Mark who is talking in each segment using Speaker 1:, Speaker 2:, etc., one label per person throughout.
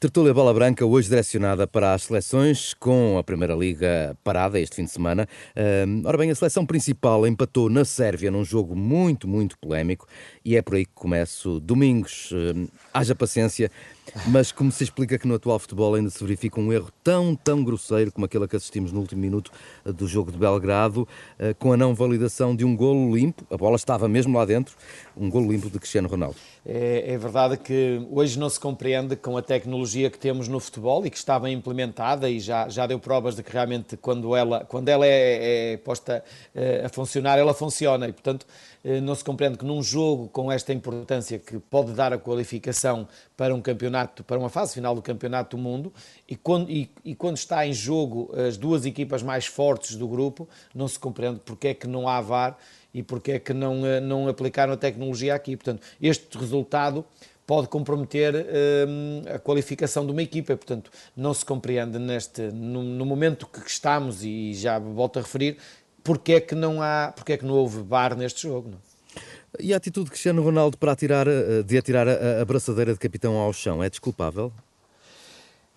Speaker 1: Tertúlia Bola Branca, hoje direcionada para as seleções, com a Primeira Liga parada este fim de semana. ora bem, a seleção principal empatou na Sérvia num jogo muito, muito polémico e é por aí que começo. Domingos, haja paciência, mas como se explica que no atual futebol ainda se verifica um erro tão, tão grosseiro como aquele que assistimos no último minuto eh, do jogo de Belgrado, eh, com a não validação de um golo limpo, a bola estava mesmo lá dentro, um golo limpo de Cristiano Ronaldo.
Speaker 2: É, é verdade que hoje não se compreende com a tecnologia que temos no futebol e que bem implementada e já, já deu provas de que realmente quando ela, quando ela é, é posta eh, a funcionar, ela funciona e, portanto, não se compreende que num jogo com esta importância que pode dar a qualificação para um campeonato, para uma fase final do campeonato do mundo e quando, e, e quando está em jogo as duas equipas mais fortes do grupo, não se compreende porque é que não há VAR e porque é que não, eh, não aplicaram a tecnologia aqui. Portanto, este resultado pode comprometer hum, a qualificação de uma equipa. Portanto, não se compreende neste, no, no, momento que estamos, e já volto a referir, porque é que não há, porque é que não houve VAR neste jogo. Não?
Speaker 1: E a atitude de Cristiano Ronaldo para atirar, eh, de atirar a, a braçadeira de capitão ao chão é desculpável?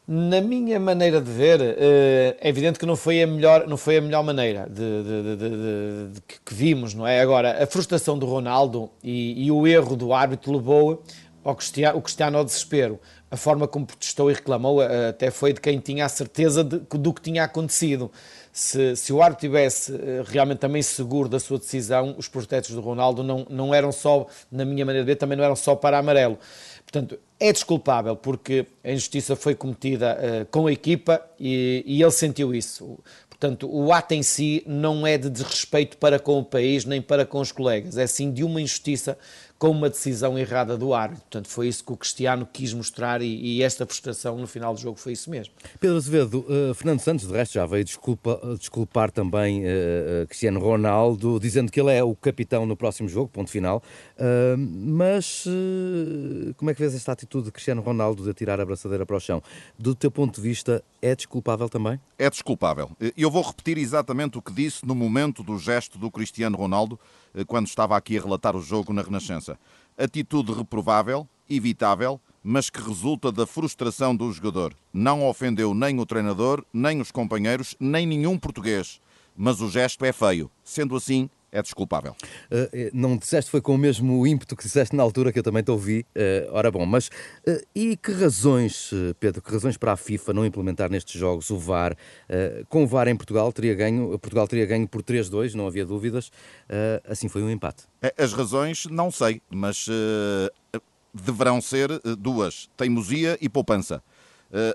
Speaker 2: Na minha maneira de ver, eh, é evidente que não foi a melhor, não foi a melhor maneira de, de, de, de que vimos, não é? Agora, a frustração do Ronaldo e, e o erro do árbitro levou ao Cristiano, o Cristiano ao desespero. A forma como protestou e reclamou eh, até foi de quem tinha a certeza do que tinha acontecido se, se o árbitro tivesse eh, realmente também seguro da sua decisão, os protestos do Ronaldo não, não eram só, na minha maneira de ver, também não eram só para amarelo. Portanto, é desculpável porque a injustiça foi cometida uh, com a equipa e, e ele sentiu isso. Portanto, o ato em si não é de desrespeito para com o país nem para com os colegas, é sim de uma injustiça com uma decisão errada do árbitro. Portanto, foi isso que o Cristiano quis mostrar e, e esta frustração no final do jogo foi isso mesmo.
Speaker 1: Pedro Azevedo, uh, Fernando Santos, de resto, já veio desculpa, desculpar também uh, Cristiano Ronaldo, dizendo que ele é o capitão no próximo jogo, ponto final. Uh, mas como é que vês esta atitude de Cristiano Ronaldo de atirar a braçadeira para o chão? Do teu ponto de vista, é desculpável também?
Speaker 3: É desculpável. Eu vou repetir exatamente o que disse no momento do gesto do Cristiano Ronaldo, quando estava aqui a relatar o jogo na Renascença. Atitude reprovável, evitável, mas que resulta da frustração do jogador. Não ofendeu nem o treinador, nem os companheiros, nem nenhum português. Mas o gesto é feio. Sendo assim, é desculpável.
Speaker 1: Uh, não disseste foi com o mesmo ímpeto que disseste na altura que eu também te ouvi. Uh, ora bom, mas uh, e que razões, Pedro, que razões para a FIFA não implementar nestes jogos o VAR? com o VAR em Portugal teria ganho, Portugal teria ganho por 3-2, não havia dúvidas. assim foi um empate.
Speaker 3: As razões não sei, mas deverão ser duas: teimosia e poupança.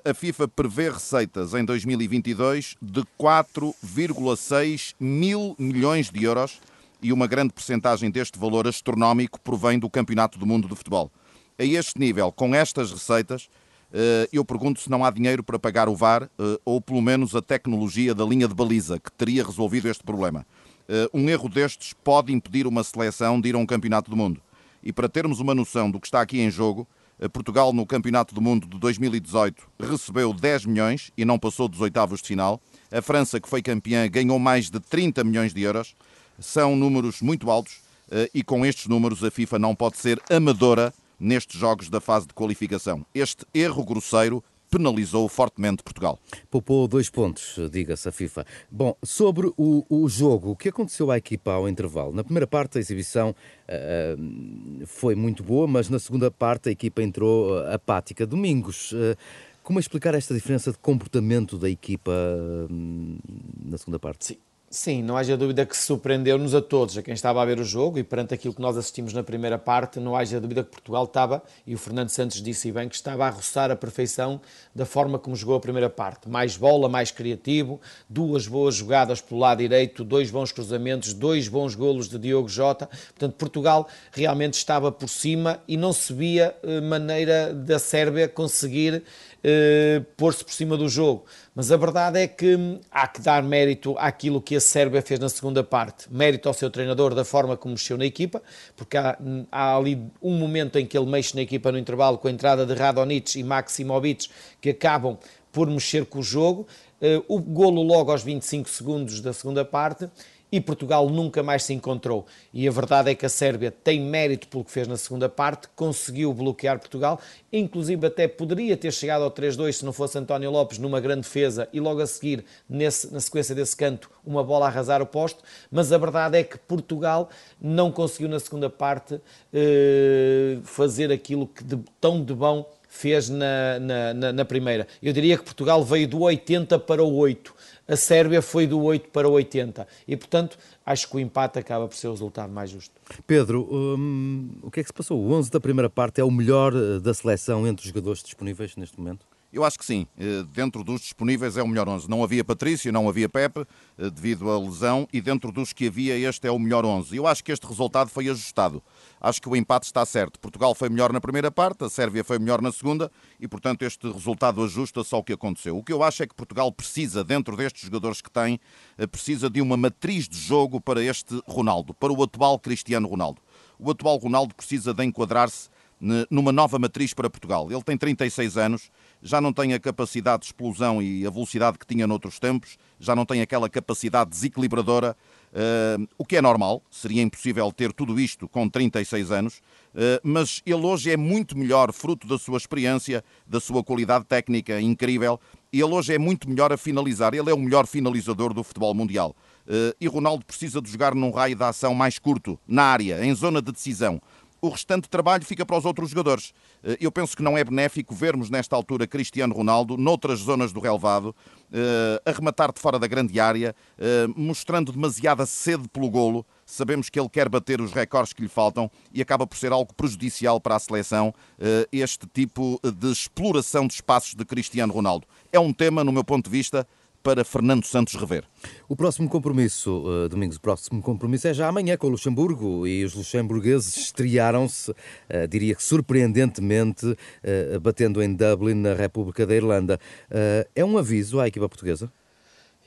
Speaker 3: A FIFA prevê receitas em 2022 de 4,6 mil milhões de euros e uma grande percentagem deste valor astronómico provém do Campeonato do Mundo de Futebol. A este nível, com estas receitas, eh, eu pergunto se não há dinheiro para pagar o VAR eh, ou pelo menos a tecnologia da linha de baliza que teria resolvido este problema. Eh, um erro destes pode impedir uma seleção de ir a um Campeonato do Mundo. E para termos uma noção do que está aqui em jogo, Portugal, no Campeonato do Mundo de 2018, recebeu 10 milhões e não passou dos oitavos de final. A França, que foi campeã, ganhou mais de 30 milhões de euros. São números muito altos eh, e com estes números a FIFA não pode ser amadora nestes jogos da fase de qualificação. Este erro grosseiro penalizou fortemente Portugal.
Speaker 1: Poupou dois pontos, diga-se a FIFA. Bom, sobre o, o, jogo, o que aconteceu à equipa ao intervalo? Na primeira parte a exibição uh, foi muito boa, mas na segunda parte a equipa entrou uh, apática. Domingos, uh, como explicar esta diferença de comportamento da equipa na segunda parte?
Speaker 2: Sim. Sim, não haja dúvida que surpreendeu-nos a todos, a quem estava a ver o jogo, e perante aquilo que nós assistimos na primeira parte, não haja dúvida que Portugal estava, e o Fernando Santos disse bem, que estava a roçar a perfeição da forma como jogou a primeira parte. Mais bola, mais criativo, duas boas jogadas pelo lado direito, dois bons cruzamentos, dois bons golos de Diogo Jota. Portanto, Portugal realmente estava por cima e não se via eh, maneira da Sérvia conseguir eh, pôr-se por cima do jogo. Mas a verdade é que há que dar mérito àquilo que a Sérvia fez na segunda parte. Mérito ao seu treinador da forma como mexeu na equipa, porque há, há ali um momento em que ele mexe na equipa no intervalo com a entrada de Radonic e Maximovic que acabam por mexer com o jogo. Uh, o golo logo aos 25 segundos da segunda parte e Portugal nunca mais se encontrou. E a verdade é que a Sérvia tem mérito pelo que fez na segunda parte, conseguiu bloquear Portugal, inclusive até poderia ter chegado ao 3-2 se não fosse António Lopes numa grande defesa e logo a seguir, nesse, na sequência desse canto, uma bola a arrasar o posto, mas a verdade é que Portugal não conseguiu na segunda parte eh, fazer aquilo que de, tão de bom fez na, na, na, na, primeira. Eu diria que Portugal veio do 80 para o 8, a Sérvia foi do 8 para o 80 e, portanto, acho que o empate acaba por ser o resultado mais justo.
Speaker 1: Pedro, hum, o que é que se passou? O 11 da primeira parte é o melhor eh, da seleção entre os jogadores disponíveis neste momento?
Speaker 3: Eu acho que sim. Eh, dentro dos disponíveis é o melhor 11. Não havia Patrício, não havia Pepe, eh, devido à lesão, e dentro dos que havia, este é o melhor 11. Eu acho que este resultado foi ajustado. Acho que o empate está certo. Portugal foi melhor na primeira parte, a Sérvia foi melhor na segunda, e portanto este resultado ajusta-se ao que aconteceu. O que eu acho é que Portugal precisa, dentro destes jogadores que tem, eh, precisa de uma matriz de jogo para este Ronaldo, para o atual Cristiano Ronaldo. O atual Ronaldo precisa de enquadrar-se numa nova matriz para Portugal. Ele tem 36 anos, já não tem a capacidade de explosão e a velocidade que tinha noutros tempos, já não tem aquela capacidade desequilibradora, uh, o que é normal, seria impossível ter tudo isto com 36 anos, uh, mas ele hoje é muito melhor, fruto da sua experiência, da sua qualidade técnica incrível, ele hoje é muito melhor a finalizar, ele é o melhor finalizador do futebol mundial. Uh, e Ronaldo precisa de jogar num raio de ação mais curto, na área, em zona de decisão o restante trabalho fica para os outros jogadores. Eh, eu penso que não é benéfico vermos nesta altura Cristiano Ronaldo, noutras zonas do relevado, eh, a rematar de fora da grande área, eh, mostrando demasiada sede pelo golo. Sabemos que ele quer bater os recordes que lhe faltam e acaba por ser algo prejudicial para a seleção este tipo de exploração de espaços de Cristiano Ronaldo. É um tema, no meu ponto de vista, para Fernando Santos rever.
Speaker 1: O próximo compromisso, uh, Domingos, o próximo compromisso é já amanhã com o Luxemburgo e os luxemburgueses estrearam-se, uh, diria que surpreendentemente, uh, batendo em Dublin, na República da Irlanda. É um aviso à equipa portuguesa?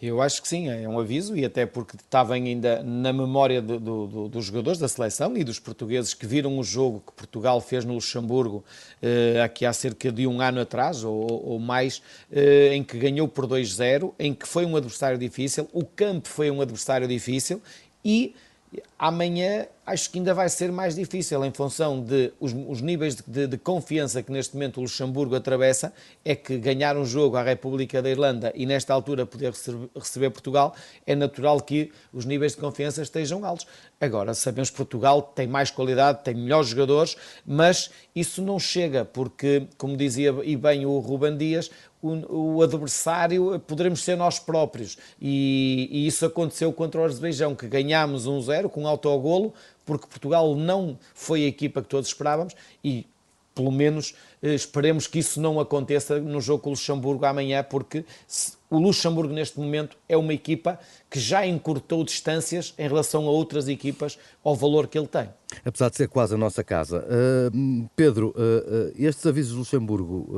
Speaker 2: Eu acho que sim, é um aviso e até porque estava ainda na memória do, do, dos jogadores da seleção e dos portugueses que viram o jogo que Portugal fez no Luxemburgo eh, aqui há cerca de um ano atrás ou, ou mais, eh, em que ganhou por 2-0, em que foi um adversário difícil, o campo foi um adversário difícil e amanhã acho que ainda vai ser mais difícil em função de os, os níveis de, de, de, confiança que neste momento o Luxemburgo atravessa, é que ganhar um jogo à República da Irlanda e nesta altura poder receber, receber Portugal, é natural que os níveis de confiança estejam altos. Agora, sabemos que Portugal tem mais qualidade, tem melhores jogadores, mas isso não chega, porque, como dizia e bem o Ruban Dias, o, o, adversário poderemos ser nós próprios. E, e, isso aconteceu contra o Azerbaijão, que ganhámos 1-0 com um autogolo, porque Portugal não foi a equipa que todos esperávamos e pelo menos eh, esperemos que isso não aconteça no jogo com o Luxemburgo amanhã, porque o Luxemburgo neste momento é uma equipa que já encurtou distâncias em relação a outras equipas ao valor que ele tem.
Speaker 1: Apesar de ser quase a nossa casa. Uh, Pedro, uh, uh, estes avisos do Luxemburgo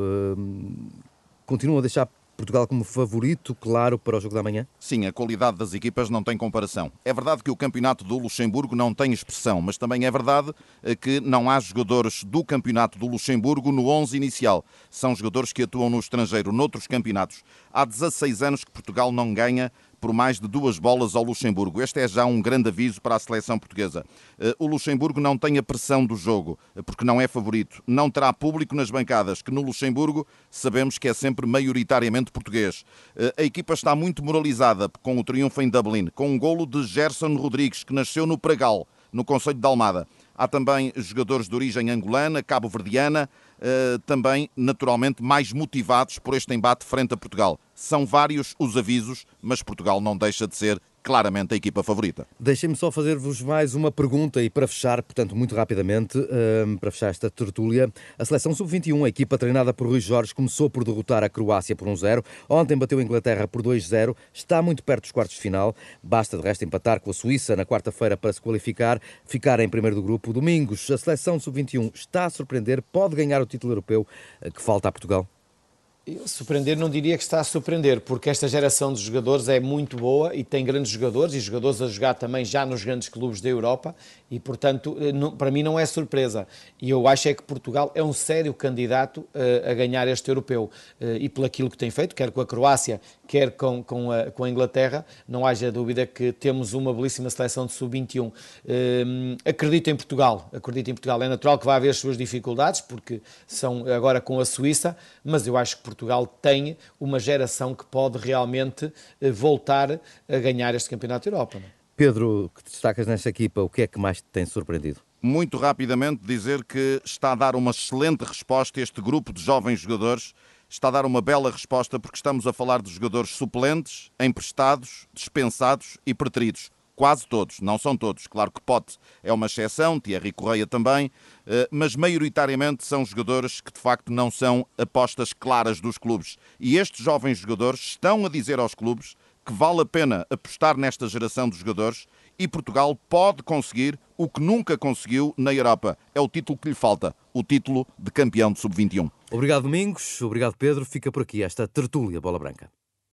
Speaker 1: continuam a deixar Portugal como favorito, claro, para o jogo da manhã?
Speaker 3: Sim, a qualidade das equipas não tem comparação. É verdade que o campeonato do Luxemburgo não tem expressão, mas também é verdade eh, que não há jogadores do campeonato do Luxemburgo no 11 inicial. São jogadores que atuam no estrangeiro, noutros campeonatos. Há 16 anos que Portugal não ganha por mais de duas bolas ao Luxemburgo. Este é já um grande aviso para a seleção portuguesa. Eh, o Luxemburgo não tem a pressão do jogo, eh, porque não é favorito. Não terá público nas bancadas, que no Luxemburgo sabemos que é sempre maioritariamente português. Eh, a equipa está muito moralizada com o triunfo em Dublin, com um golo de Gerson Rodrigues, que nasceu no Pragal, no Conselho de Almada. Há também jogadores de origem angolana, cabo-verdiana, também naturalmente mais motivados por este embate frente a Portugal. São vários os avisos, mas Portugal não deixa de ser claramente a equipa favorita.
Speaker 1: Deixem-me só fazer-vos mais uma pergunta e para fechar, portanto, muito rapidamente, um, para fechar esta tertúlia, a seleção sub-21, a equipa treinada por Rui Jorge, começou por derrotar a Croácia por 1-0, ontem bateu a Inglaterra por 2-0, está muito perto dos quartos de final, basta de resto empatar com a Suíça na quarta-feira para se qualificar, ficar em primeiro do grupo. Domingos, a seleção sub-21 está a surpreender, pode ganhar o título europeu eh, que falta a Portugal?
Speaker 2: Surpreender não diria que está a surpreender, porque esta geração de jogadores é muito boa e tem grandes jogadores e jogadores a jogar também já nos grandes clubes da Europa e, portanto, eh, não, para mim não é surpresa. E eu acho é que Portugal é um sério candidato uh, a ganhar este europeu uh, e pelo aquilo que tem feito, quer com a Croácia, quer com, com, a, com a Inglaterra, não haja dúvida que temos uma belíssima seleção de sub-21. Uh, acredito em Portugal, acredito em Portugal. É natural que vai haver as suas dificuldades, porque são agora com a Suíça, mas eu acho que Portugal Portugal tem uma geração que pode realmente eh, voltar a ganhar este Campeonato da Europa. Não? É?
Speaker 1: Pedro, que destacas nesta equipa, o que é que mais te tem surpreendido?
Speaker 3: Muito rapidamente dizer que está a dar uma excelente resposta este grupo de jovens jogadores. Está a dar uma bela resposta porque estamos a falar de jogadores suplentes, emprestados, dispensados e preteridos quase todos, não são todos. Claro que Pote é uma exceção, Thierry Correia também, eh, mas maioritariamente são jogadores que de facto não são apostas claras dos clubes. E estes jovens jogadores estão a dizer aos clubes que vale a pena apostar nesta geração de jogadores e Portugal pode conseguir o que nunca conseguiu na Europa. É o título que lhe falta, o título de campeão de sub-21.
Speaker 1: Obrigado, Domingos. Obrigado, Pedro. Fica por aqui esta tertúlia Bola Branca.